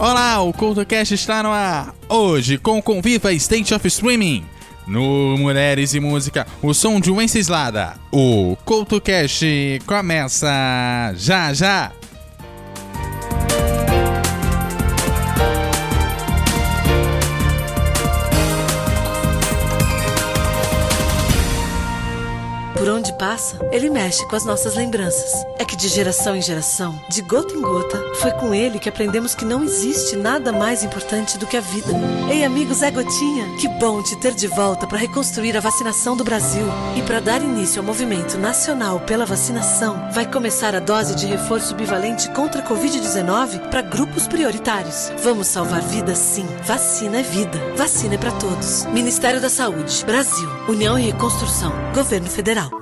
Olá, o CultoCast está no ar. Hoje com Conviva State of Streaming. No Mulheres e Música, o som de Wenceslada. O CultoCast começa já já. Passa, ele mexe com as nossas lembranças. É que de geração em geração, de gota em gota, foi com ele que aprendemos que não existe nada mais importante do que a vida. Ei, amigos, é Gotinha! Que bom te ter de volta para reconstruir a vacinação do Brasil. E para dar início ao movimento nacional pela vacinação, vai começar a dose de reforço bivalente contra a Covid-19 para grupos prioritários. Vamos salvar vidas sim. Vacina é vida. Vacina é para todos. Ministério da Saúde, Brasil, União e Reconstrução, Governo Federal.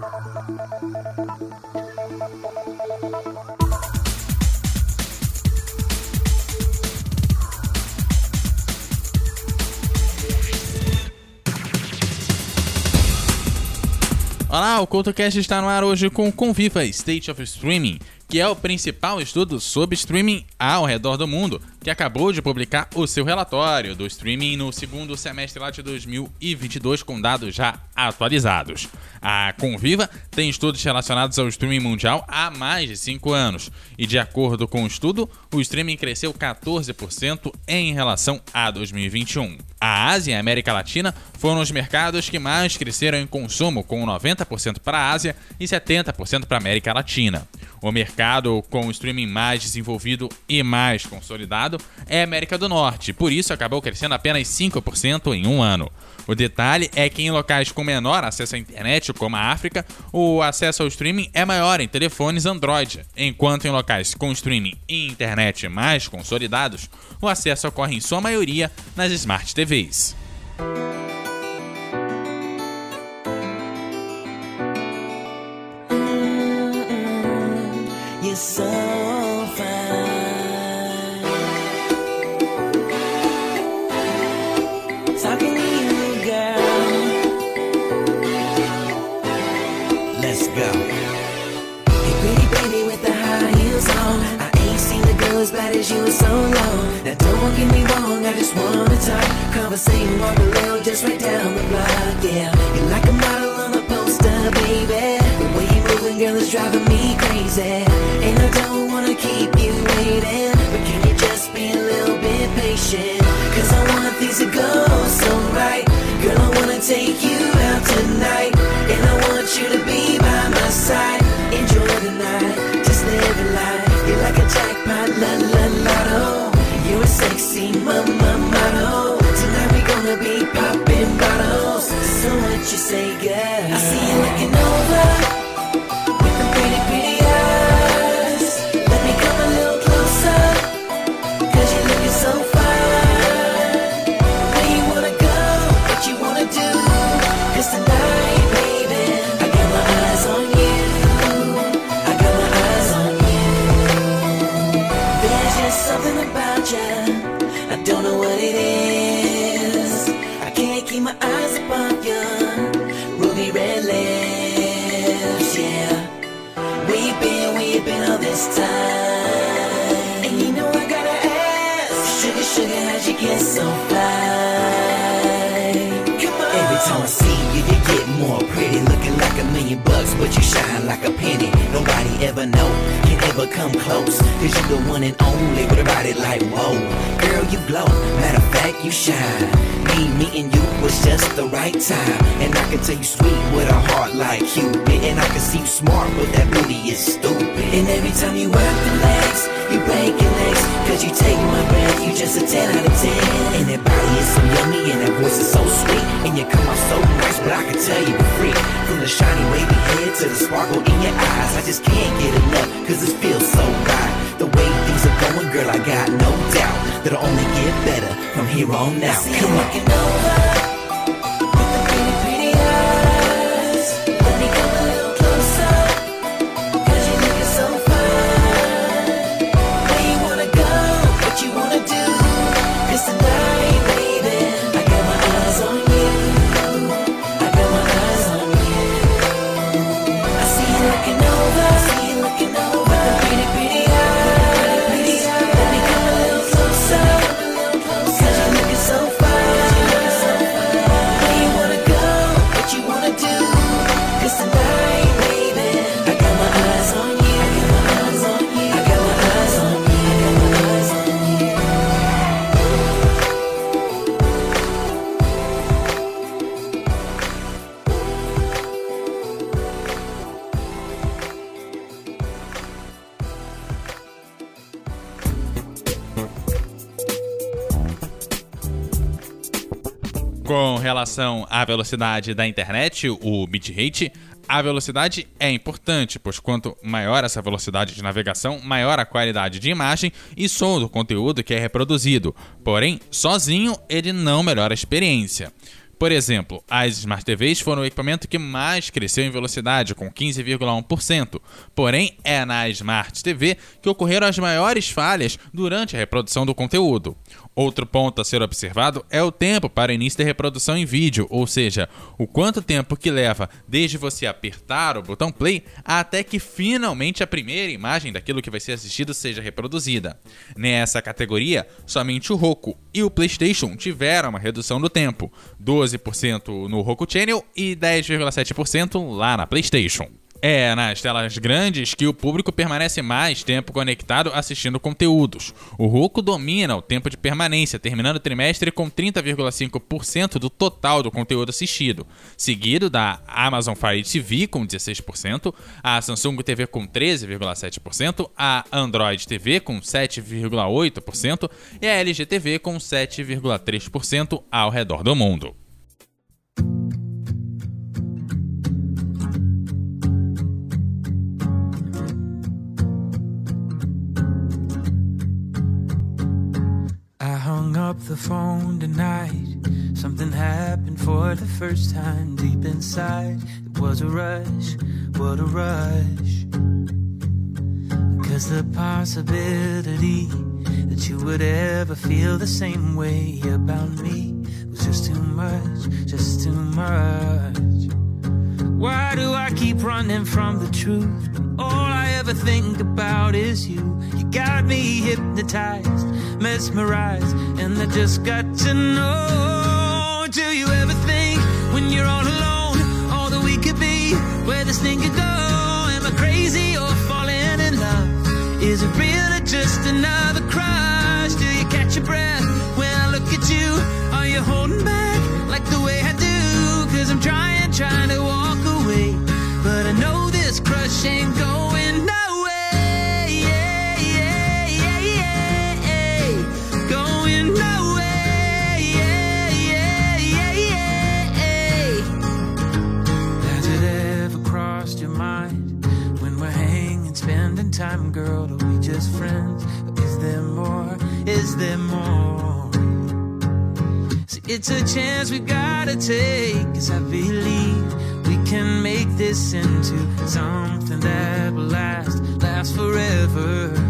Olá, o CultoCast está no ar hoje com Conviva State of Streaming, que é o principal estudo sobre streaming ao redor do mundo, que acabou de publicar o seu relatório do streaming no segundo semestre lá de 2022 com dados já atualizados. A Conviva tem estudos relacionados ao streaming mundial há mais de 5 anos, e de acordo com o estudo, o streaming cresceu 14% em relação a 2021. A Ásia e a América Latina foram os mercados que mais cresceram em consumo, com 90% para a Ásia e 70% para a América Latina. O mercado com o streaming mais desenvolvido e mais consolidado é a América do Norte, por isso acabou crescendo apenas 5% em um ano. O detalhe é que em locais com menor acesso à internet, como a África, o acesso ao streaming é maior em telefones Android, enquanto em locais com streaming e internet mais consolidados, o acesso ocorre em sua maioria nas Smart TVs. So fine. Talking to you, girl. Let's go. Hey, pretty baby with the high heels on. I ain't seen a girl as bad as you in so long. Now don't get me wrong, I just wanna talk. Conversating on the rail, just right down the block. Girl, is driving me crazy. And I don't wanna keep you waiting, but can you just be a little bit patient? Cause I want things to go so right. Girl, I wanna take you out tonight. And I want you to be by my side. Enjoy the night, just living life. You're like a jackpot, la la lotto. You're a sexy mama model. Tonight we gonna be popping bottles. So what you say, girl? Something about you. I don't know what it is. I can't keep my eyes above you. Ruby red lips, yeah. We've been, we've been all this time. And you know I gotta ask, sugar, sugar, how'd you get so fly? I see you, you get more pretty, looking like a million bucks, but you shine like a penny. Nobody ever know, can ever come close, cause you the one and only with a body like whoa. Girl, you glow, matter of fact, you shine. Me meeting you was just the right time, and I can tell you sweet with a heart like Cupid, and I can see you smart, but that booty is stupid. And every time you work the legs, you break your legs, cause you take my breath, you just a 10 out of 10. And that body is so yummy, and that voice is so sweet, and you come out so nice, but I can tell you a freak. From the shiny wavy head to the sparkle in your eyes, I just can't get enough, cause it feels so right. The way things are going, girl, I got no doubt that'll only get better from here on out. Come on. Relação à velocidade da internet, o bitrate, a velocidade é importante, pois quanto maior essa velocidade de navegação, maior a qualidade de imagem e som do conteúdo que é reproduzido. Porém, sozinho ele não melhora a experiência. Por exemplo, as Smart TVs foram o equipamento que mais cresceu em velocidade, com 15,1%. Porém, é na Smart TV que ocorreram as maiores falhas durante a reprodução do conteúdo. Outro ponto a ser observado é o tempo para início da reprodução em vídeo, ou seja, o quanto tempo que leva desde você apertar o botão play até que finalmente a primeira imagem daquilo que vai ser assistido seja reproduzida. Nessa categoria, somente o Roku e o PlayStation tiveram uma redução do tempo, 12% no Roku Channel e 10,7% lá na PlayStation. É nas telas grandes que o público permanece mais tempo conectado assistindo conteúdos. O Roku domina o tempo de permanência, terminando o trimestre com 30,5% do total do conteúdo assistido, seguido da Amazon Fire TV com 16%, a Samsung TV com 13,7%, a Android TV com 7,8% e a LG TV com 7,3% ao redor do mundo. Up the phone tonight. Something happened for the first time deep inside. It was a rush, what a rush. Cause the possibility that you would ever feel the same way about me was just too much, just too much. Why do I keep running from the truth? All I ever think about is you. You got me hypnotized mesmerized, and I just got to know. Do you ever think when you're all alone, all that we could be, where this thing could go? Am I crazy or falling in love? Is it real or just another crush? Do you catch your breath when I look at you? Are you holding back like the way I do? Cause I'm trying, trying to walk away. But I know this crush ain't going nowhere. Yeah, yeah, yeah, yeah, yeah. Going nowhere. Yeah, yeah, yeah, yeah. Has it ever crossed your mind when we're hanging, spending time, girl? Are we just friends? Or is there more? Is there more? So it's a chance we gotta take, cause I believe can make this into something that will last, last forever. Forever.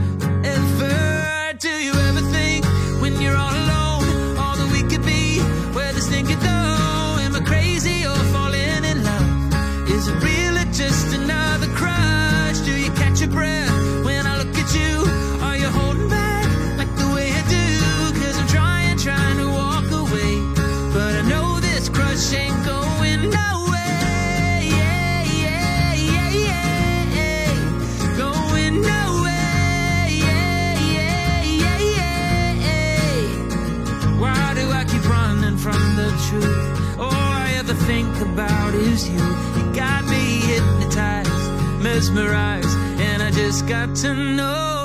About is you. You got me hypnotized, mesmerized, and I just got to know.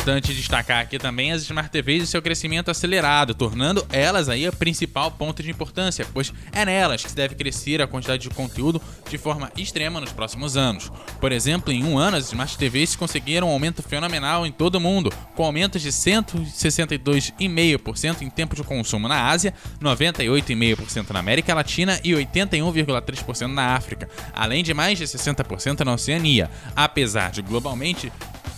Importante destacar aqui também as Smart TVs e seu crescimento acelerado, tornando elas aí a principal ponto de importância, pois é nelas que deve crescer a quantidade de conteúdo de forma extrema nos próximos anos. Por exemplo, em um ano, as Smart TVs conseguiram um aumento fenomenal em todo o mundo, com aumentos de 162,5% em tempo de consumo na Ásia, 98,5% na América Latina e 81,3% na África, além de mais de 60% na Oceania, apesar de globalmente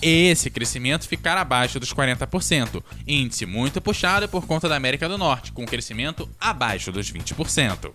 esse crescimento ficar abaixo dos 40%, índice muito puxado por conta da América do Norte, com crescimento abaixo dos 20%.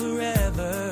Mulheres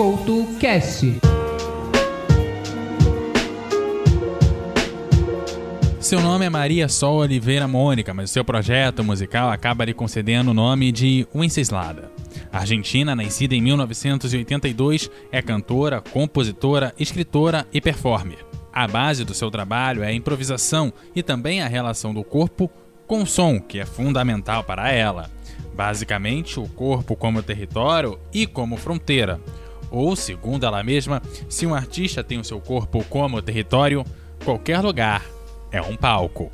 Couto Cast. Seu nome é Maria Sol Oliveira Mônica, mas seu projeto musical acaba lhe concedendo o nome de Wenceslada. Argentina, nascida em 1982, é cantora, compositora, escritora e performer. A base do seu trabalho é a improvisação e também a relação do corpo com o som, que é fundamental para ela. Basicamente, o corpo como território e como fronteira. Ou, segundo ela mesma, se um artista tem o seu corpo como território, qualquer lugar é um palco.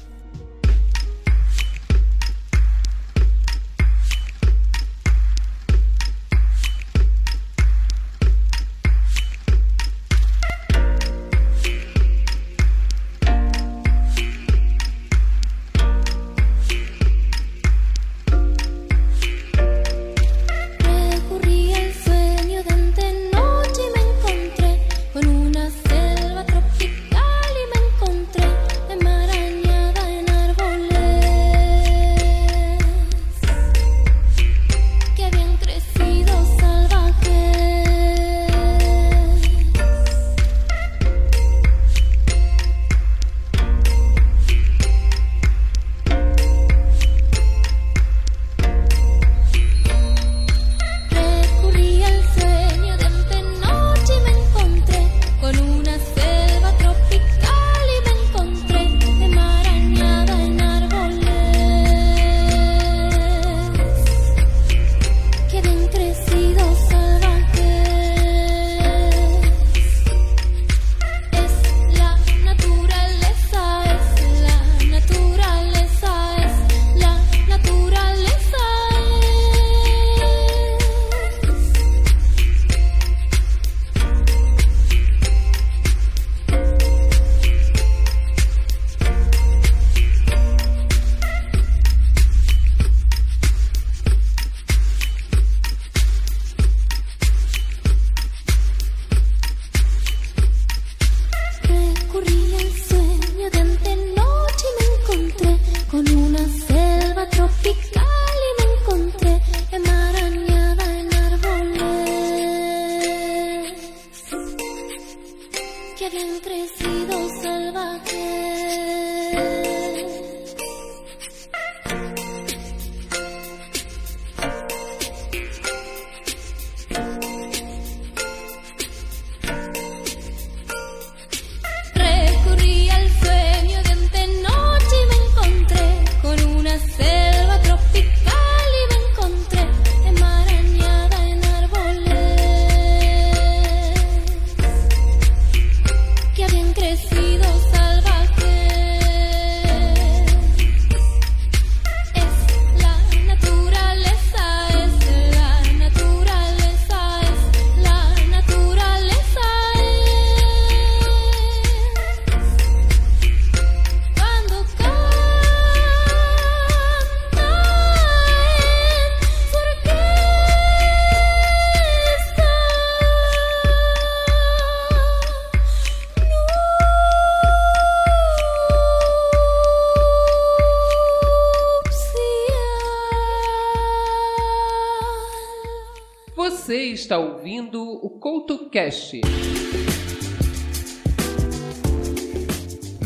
Você está ouvindo o CoutoCast.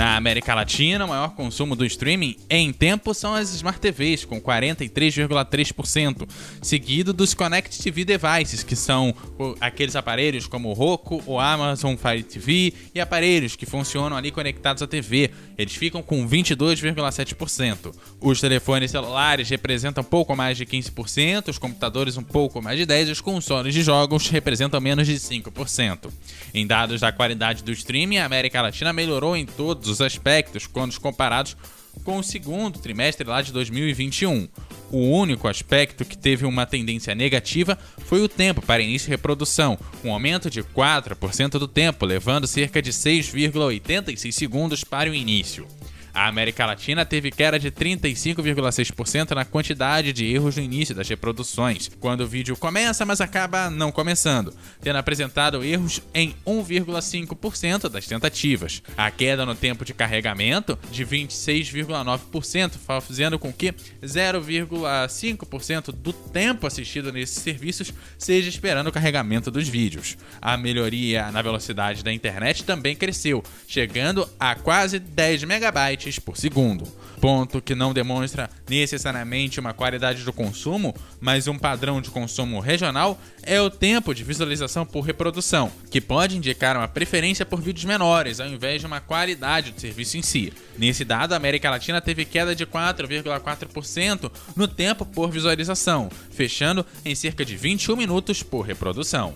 Na América Latina, o maior consumo do streaming em tempo são as Smart TVs, com 43,3%, seguido dos Connect TV Devices, que são aqueles aparelhos como o Roku, o Amazon Fire TV e aparelhos que funcionam ali conectados à TV. Eles ficam com 22,7%. Os telefones celulares representam pouco mais de 15%, os computadores um pouco mais de 10% e os consoles de jogos representam menos de 5%. Em dados da qualidade do streaming, a América Latina melhorou em todos os aspectos quando comparados com o segundo trimestre lá de 2021. O único aspecto que teve uma tendência negativa foi o tempo para início e reprodução, um aumento de 4% do tempo, levando cerca de 6,86 segundos para o início. A América Latina teve queda de 35,6% na quantidade de erros no início das reproduções, quando o vídeo começa, mas acaba não começando, tendo apresentado erros em 1,5% das tentativas. A queda no tempo de carregamento de 26,9%, fazendo com que 0,5% do tempo assistido nesses serviços seja esperando o carregamento dos vídeos. A melhoria na velocidade da internet também cresceu, chegando a quase 10 megabytes por segundo. Ponto que não demonstra necessariamente uma qualidade do consumo, mas um padrão de consumo regional é o tempo de visualização por reprodução, que pode indicar uma preferência por vídeos menores ao invés de uma qualidade do serviço em si. Nesse dado, a América Latina teve queda de 4,4% no tempo por visualização, fechando em cerca de 21 minutos por reprodução.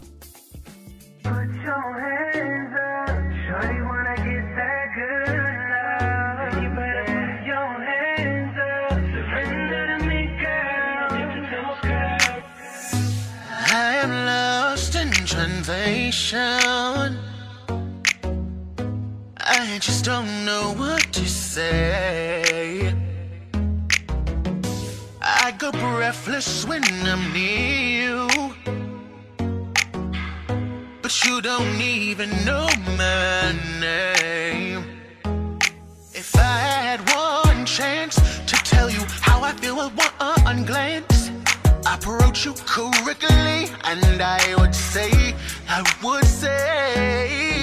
I just don't know what to say. I go breathless when I'm near you. But you don't even know my name. If I had one chance to tell you how I feel with one glance, approach you correctly, and I would say, I would say,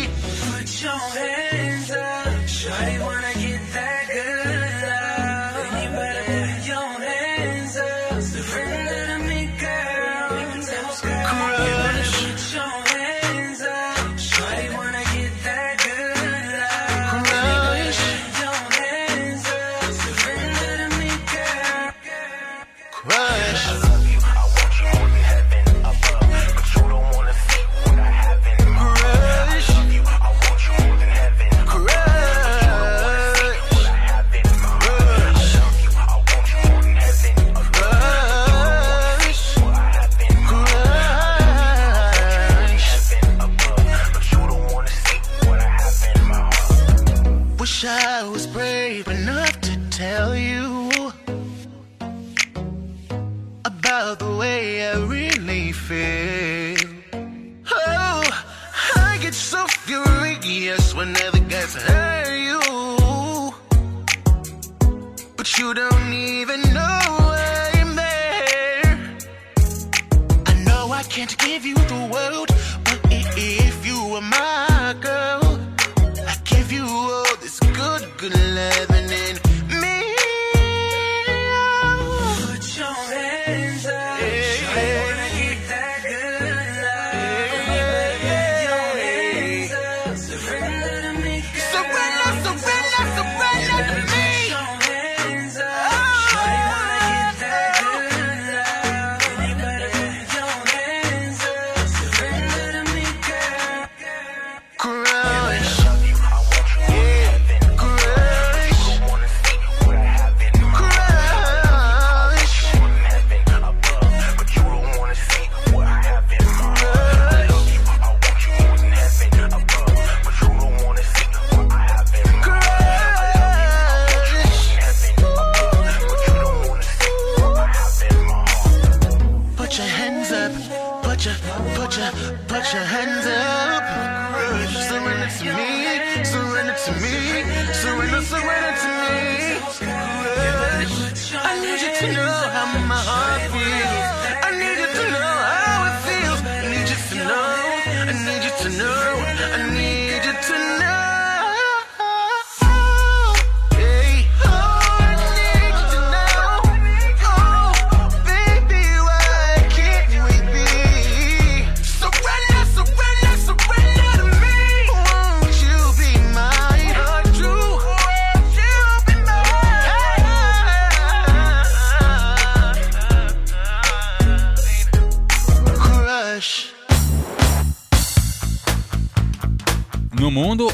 Yes, whenever guys hurt you. But you don't even know I'm there. I know I can't give you the world But if you were my girl I'd give you all this good, good love.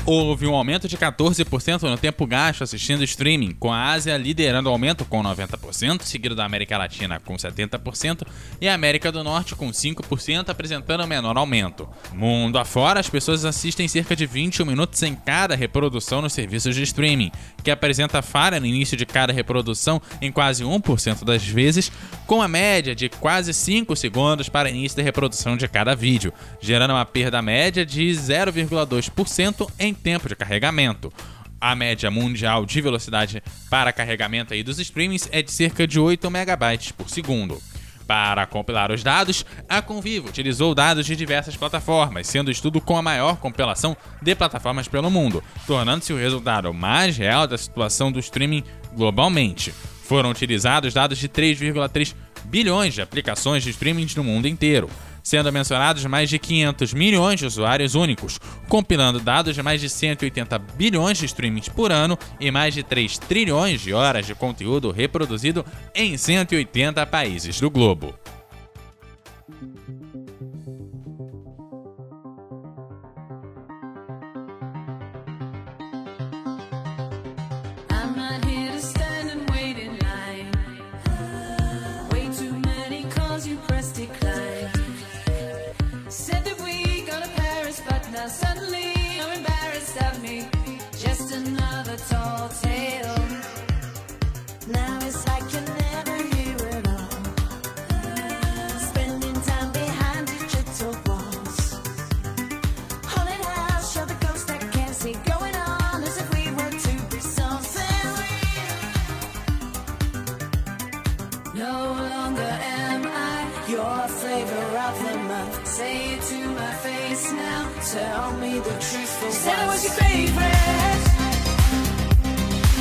Houve um aumento de 14% no tempo gasto assistindo streaming, com a Ásia liderando o aumento com 90%, seguido da América Latina com 70% e a América do Norte com 5%, apresentando o menor aumento. Mundo afora, as pessoas assistem cerca de 21 minutos em cada reprodução nos serviços de streaming, que apresenta falha no início de cada reprodução em quase 1% das vezes, com a média de quase 5 segundos para início da reprodução de cada vídeo, gerando uma perda média de 0,2% em tempo de carregamento. A média mundial de velocidade para carregamento aí dos streamings é de cerca de 8 megabytes por segundo. Para compilar os dados, a Convivo utilizou dados de diversas plataformas, sendo o estudo com a maior compilação de plataformas pelo mundo, tornando-se o resultado mais real da situação do streaming globalmente. Foram utilizados dados de 3,3 bilhões de aplicações de streaming no mundo inteiro, sendo mencionados mais de 500 milhões de usuários únicos, compilando dados de mais de 180 bilhões de streamings por ano e mais de 3 trilhões de horas de conteúdo reproduzido em 180 países do globo. Said was your favorite,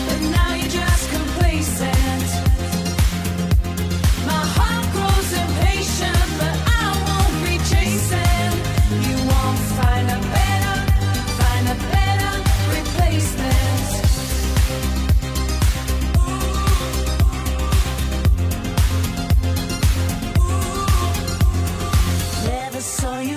but now you're just complacent. My heart grows impatient, but I won't be chasing. You won't find a better, find a better replacement. Never saw you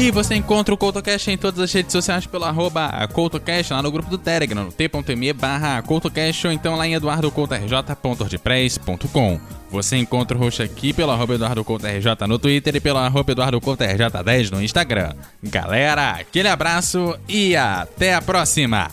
E você encontra o CoutoCast em todas as redes sociais pelo arroba CoutoCast, lá no grupo do Telegram, no t.me barra CoutoCast, ou então lá em eduardocoutorj.ordpress.com. Você encontra o host aqui pelo arroba EduardoCoutoRJ no Twitter e pelo arroba EduardoCoutoRJ10 no Instagram. Galera, aquele abraço e até a próxima!